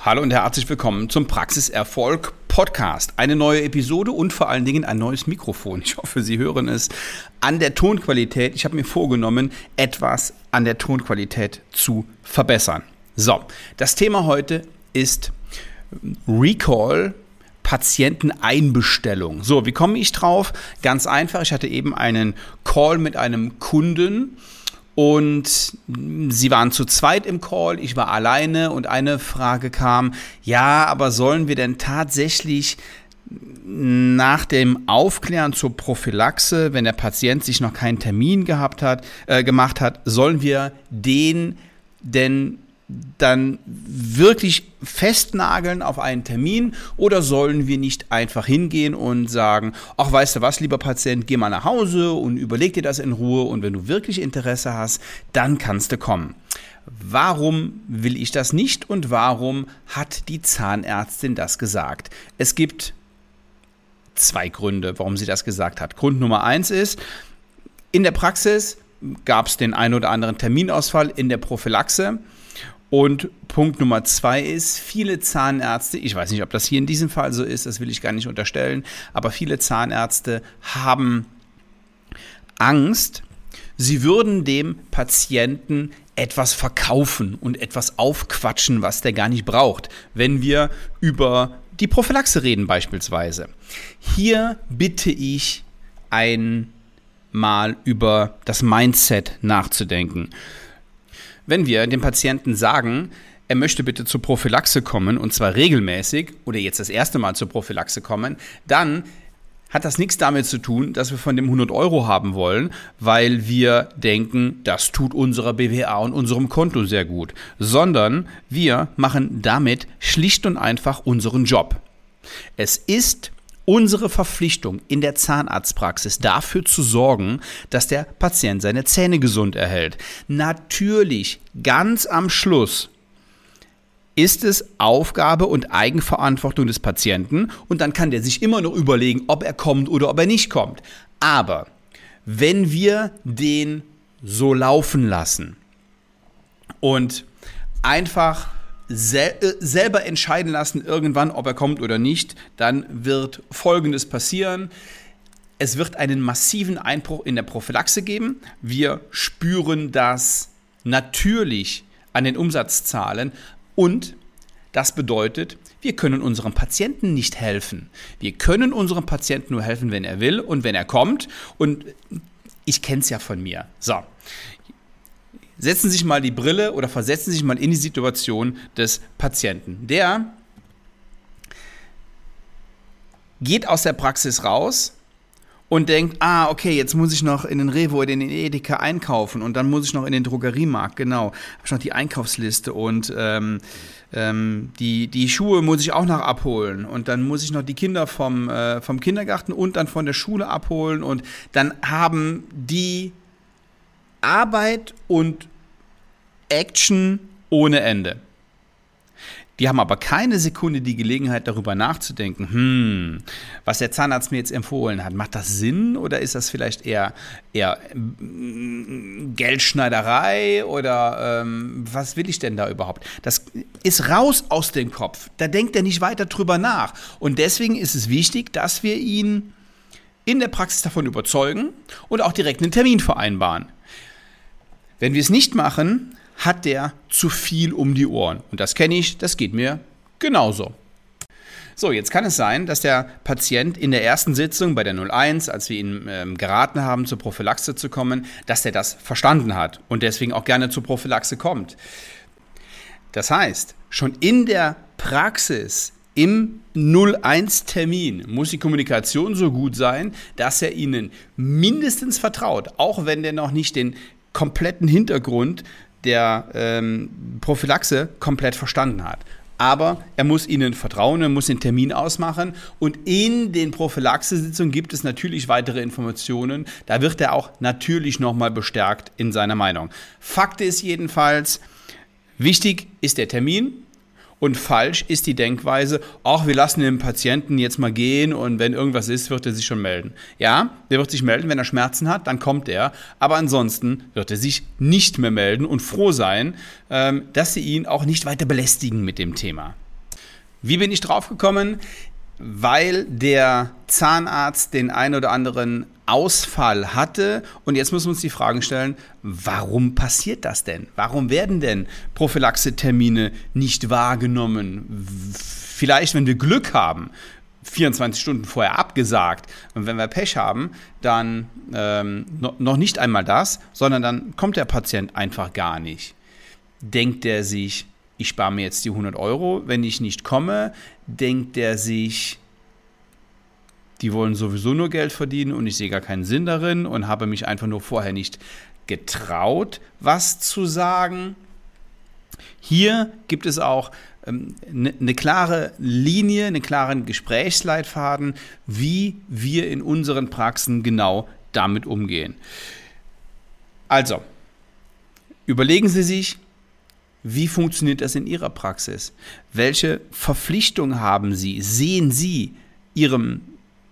Hallo und herzlich willkommen zum Praxiserfolg Podcast. Eine neue Episode und vor allen Dingen ein neues Mikrofon. Ich hoffe, Sie hören es an der Tonqualität. Ich habe mir vorgenommen, etwas an der Tonqualität zu verbessern. So, das Thema heute ist Recall Patienteneinbestellung. So, wie komme ich drauf? Ganz einfach, ich hatte eben einen Call mit einem Kunden und sie waren zu zweit im Call, ich war alleine und eine Frage kam, ja, aber sollen wir denn tatsächlich nach dem Aufklären zur Prophylaxe, wenn der Patient sich noch keinen Termin gehabt hat, äh, gemacht hat, sollen wir den denn dann wirklich festnageln auf einen Termin oder sollen wir nicht einfach hingehen und sagen, ach weißt du was, lieber Patient, geh mal nach Hause und überleg dir das in Ruhe und wenn du wirklich Interesse hast, dann kannst du kommen. Warum will ich das nicht und warum hat die Zahnärztin das gesagt? Es gibt zwei Gründe, warum sie das gesagt hat. Grund Nummer eins ist, in der Praxis gab es den einen oder anderen Terminausfall in der Prophylaxe und Punkt Nummer zwei ist, viele Zahnärzte, ich weiß nicht, ob das hier in diesem Fall so ist, das will ich gar nicht unterstellen, aber viele Zahnärzte haben Angst, sie würden dem Patienten etwas verkaufen und etwas aufquatschen, was der gar nicht braucht, wenn wir über die Prophylaxe reden beispielsweise. Hier bitte ich einmal über das Mindset nachzudenken. Wenn wir dem Patienten sagen, er möchte bitte zur Prophylaxe kommen und zwar regelmäßig oder jetzt das erste Mal zur Prophylaxe kommen, dann hat das nichts damit zu tun, dass wir von dem 100 Euro haben wollen, weil wir denken, das tut unserer BWA und unserem Konto sehr gut, sondern wir machen damit schlicht und einfach unseren Job. Es ist unsere Verpflichtung in der Zahnarztpraxis dafür zu sorgen, dass der Patient seine Zähne gesund erhält. Natürlich, ganz am Schluss ist es Aufgabe und Eigenverantwortung des Patienten und dann kann der sich immer noch überlegen, ob er kommt oder ob er nicht kommt. Aber wenn wir den so laufen lassen und einfach sel äh, selber entscheiden lassen irgendwann, ob er kommt oder nicht, dann wird Folgendes passieren. Es wird einen massiven Einbruch in der Prophylaxe geben. Wir spüren das natürlich an den Umsatzzahlen und das bedeutet, wir können unserem Patienten nicht helfen. Wir können unserem Patienten nur helfen, wenn er will und wenn er kommt. Und ich kenne es ja von mir. So, setzen Sie sich mal die Brille oder versetzen Sie sich mal in die Situation des Patienten. Der geht aus der Praxis raus und denkt, ah, okay, jetzt muss ich noch in den Revo oder in den Edeka einkaufen und dann muss ich noch in den Drogeriemarkt, genau. Habe ich noch die Einkaufsliste und ähm, ähm, die, die Schuhe muss ich auch noch abholen und dann muss ich noch die Kinder vom, äh, vom Kindergarten und dann von der Schule abholen und dann haben die Arbeit und Action ohne Ende. Die haben aber keine Sekunde die Gelegenheit, darüber nachzudenken, hm, was der Zahnarzt mir jetzt empfohlen hat, macht das Sinn oder ist das vielleicht eher, eher mm, Geldschneiderei oder ähm, was will ich denn da überhaupt? Das ist raus aus dem Kopf. Da denkt er nicht weiter drüber nach. Und deswegen ist es wichtig, dass wir ihn in der Praxis davon überzeugen und auch direkt einen Termin vereinbaren. Wenn wir es nicht machen, hat der zu viel um die Ohren. Und das kenne ich, das geht mir genauso. So, jetzt kann es sein, dass der Patient in der ersten Sitzung bei der 01, als wir ihn ähm, geraten haben, zur Prophylaxe zu kommen, dass er das verstanden hat und deswegen auch gerne zur Prophylaxe kommt. Das heißt, schon in der Praxis im 01-Termin muss die Kommunikation so gut sein, dass er Ihnen mindestens vertraut, auch wenn der noch nicht den kompletten Hintergrund der ähm, Prophylaxe komplett verstanden hat. Aber er muss ihnen vertrauen, er muss den Termin ausmachen und in den Prophylaxe-Sitzungen gibt es natürlich weitere Informationen. Da wird er auch natürlich nochmal bestärkt in seiner Meinung. Fakt ist jedenfalls, wichtig ist der Termin, und falsch ist die Denkweise, ach, wir lassen den Patienten jetzt mal gehen und wenn irgendwas ist, wird er sich schon melden. Ja, der wird sich melden, wenn er Schmerzen hat, dann kommt er. Aber ansonsten wird er sich nicht mehr melden und froh sein, ähm, dass sie ihn auch nicht weiter belästigen mit dem Thema. Wie bin ich drauf gekommen? Weil der Zahnarzt den ein oder anderen Ausfall hatte. Und jetzt müssen wir uns die Fragen stellen, warum passiert das denn? Warum werden denn Prophylaxe-Termine nicht wahrgenommen? Vielleicht, wenn wir Glück haben, 24 Stunden vorher abgesagt. Und wenn wir Pech haben, dann ähm, noch nicht einmal das, sondern dann kommt der Patient einfach gar nicht. Denkt er sich, ich spare mir jetzt die 100 Euro, wenn ich nicht komme, denkt er sich, die wollen sowieso nur Geld verdienen und ich sehe gar keinen Sinn darin und habe mich einfach nur vorher nicht getraut, was zu sagen. Hier gibt es auch eine ähm, ne klare Linie, einen klaren Gesprächsleitfaden, wie wir in unseren Praxen genau damit umgehen. Also, überlegen Sie sich, wie funktioniert das in Ihrer Praxis? Welche Verpflichtung haben Sie? Sehen Sie Ihrem,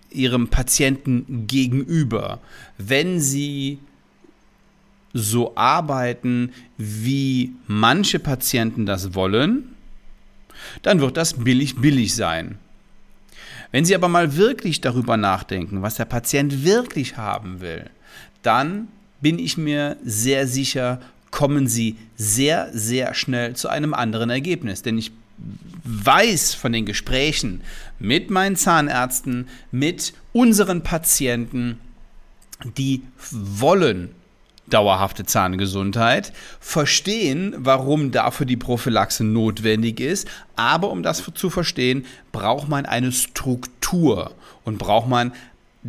Ihrem Patienten gegenüber, wenn Sie so arbeiten, wie manche Patienten das wollen? Dann wird das billig billig sein. Wenn Sie aber mal wirklich darüber nachdenken, was der Patient wirklich haben will, dann bin ich mir sehr sicher, kommen Sie sehr, sehr schnell zu einem anderen Ergebnis. Denn ich weiß von den Gesprächen mit meinen Zahnärzten, mit unseren Patienten, die wollen dauerhafte Zahngesundheit, verstehen, warum dafür die Prophylaxe notwendig ist, aber um das zu verstehen, braucht man eine Struktur und braucht man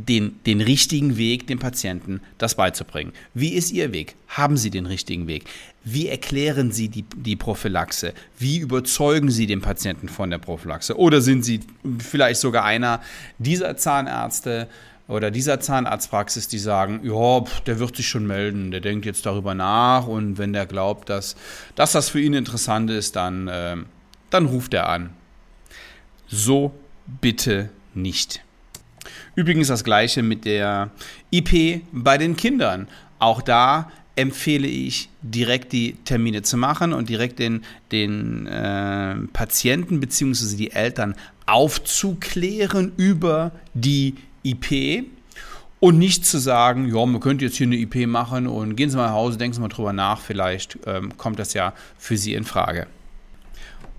den, den richtigen Weg, dem Patienten das beizubringen. Wie ist Ihr Weg? Haben Sie den richtigen Weg? Wie erklären Sie die, die Prophylaxe? Wie überzeugen Sie den Patienten von der Prophylaxe? Oder sind Sie vielleicht sogar einer dieser Zahnärzte oder dieser Zahnarztpraxis, die sagen, ja, der wird sich schon melden, der denkt jetzt darüber nach und wenn der glaubt, dass, dass das für ihn interessant ist, dann, äh, dann ruft er an. So bitte nicht. Übrigens das gleiche mit der IP bei den Kindern. Auch da empfehle ich, direkt die Termine zu machen und direkt den, den äh, Patienten bzw. die Eltern aufzuklären über die IP und nicht zu sagen, ja, man könnte jetzt hier eine IP machen und gehen Sie mal nach Hause, denken Sie mal drüber nach, vielleicht ähm, kommt das ja für Sie in Frage.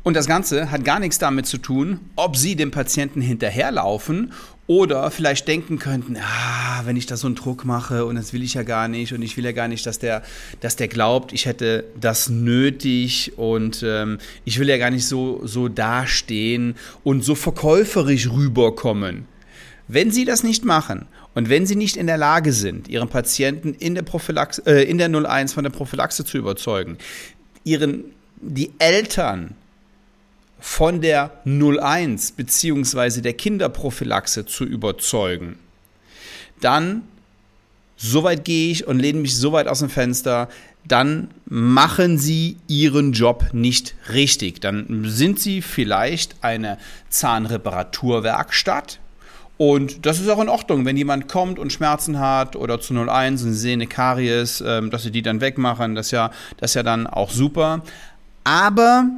Und das Ganze hat gar nichts damit zu tun, ob Sie dem Patienten hinterherlaufen oder vielleicht denken könnten, ah, wenn ich da so einen Druck mache und das will ich ja gar nicht und ich will ja gar nicht, dass der, dass der glaubt, ich hätte das nötig und ähm, ich will ja gar nicht so, so dastehen und so verkäuferisch rüberkommen. Wenn Sie das nicht machen und wenn Sie nicht in der Lage sind, Ihren Patienten in der, Prophylaxe, äh, in der 01 von der Prophylaxe zu überzeugen, Ihren, die Eltern von der 01 bzw. der Kinderprophylaxe zu überzeugen, dann so weit gehe ich und lehne mich so weit aus dem Fenster, dann machen Sie Ihren Job nicht richtig. Dann sind Sie vielleicht eine Zahnreparaturwerkstatt. Und das ist auch in Ordnung, wenn jemand kommt und Schmerzen hat oder zu 01 und Sie sehen eine Karies, ähm, dass Sie die dann wegmachen, das ist ja, das ist ja dann auch super. Aber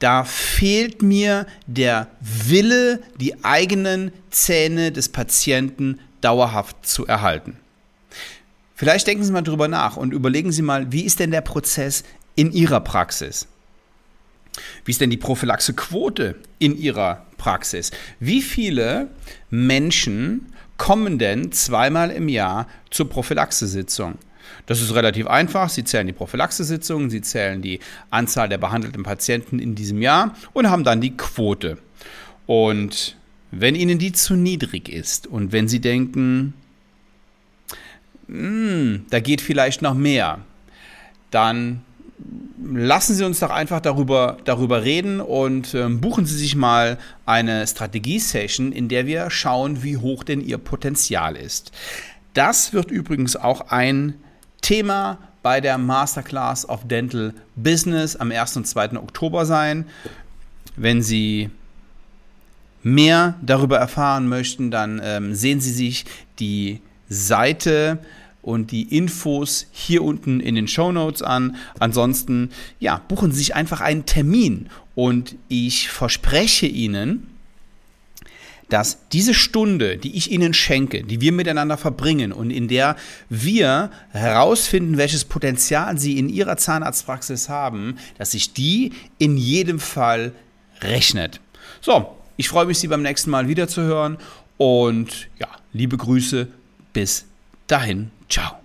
da fehlt mir der Wille, die eigenen Zähne des Patienten dauerhaft zu erhalten. Vielleicht denken Sie mal drüber nach und überlegen Sie mal, wie ist denn der Prozess in Ihrer Praxis? Wie ist denn die Prophylaxequote in Ihrer Praxis? Wie viele Menschen kommen denn zweimal im Jahr zur Prophylaxesitzung? Das ist relativ einfach. Sie zählen die Prophylaxesitzungen, Sie zählen die Anzahl der behandelten Patienten in diesem Jahr und haben dann die Quote. Und wenn Ihnen die zu niedrig ist und wenn Sie denken, hm, da geht vielleicht noch mehr, dann lassen Sie uns doch einfach darüber, darüber reden und äh, buchen Sie sich mal eine Strategie-Session, in der wir schauen, wie hoch denn Ihr Potenzial ist. Das wird übrigens auch ein Thema bei der Masterclass of Dental Business am 1. und 2. Oktober sein. Wenn Sie mehr darüber erfahren möchten, dann ähm, sehen Sie sich die Seite und die Infos hier unten in den Show Notes an. Ansonsten, ja, buchen Sie sich einfach einen Termin Und ich verspreche Ihnen, dass diese Stunde, die ich Ihnen schenke, die wir miteinander verbringen und in der wir herausfinden, welches Potenzial Sie in Ihrer Zahnarztpraxis haben, dass sich die in jedem Fall rechnet. So, ich freue mich, Sie beim nächsten Mal wiederzuhören und ja, liebe Grüße, bis dahin, ciao.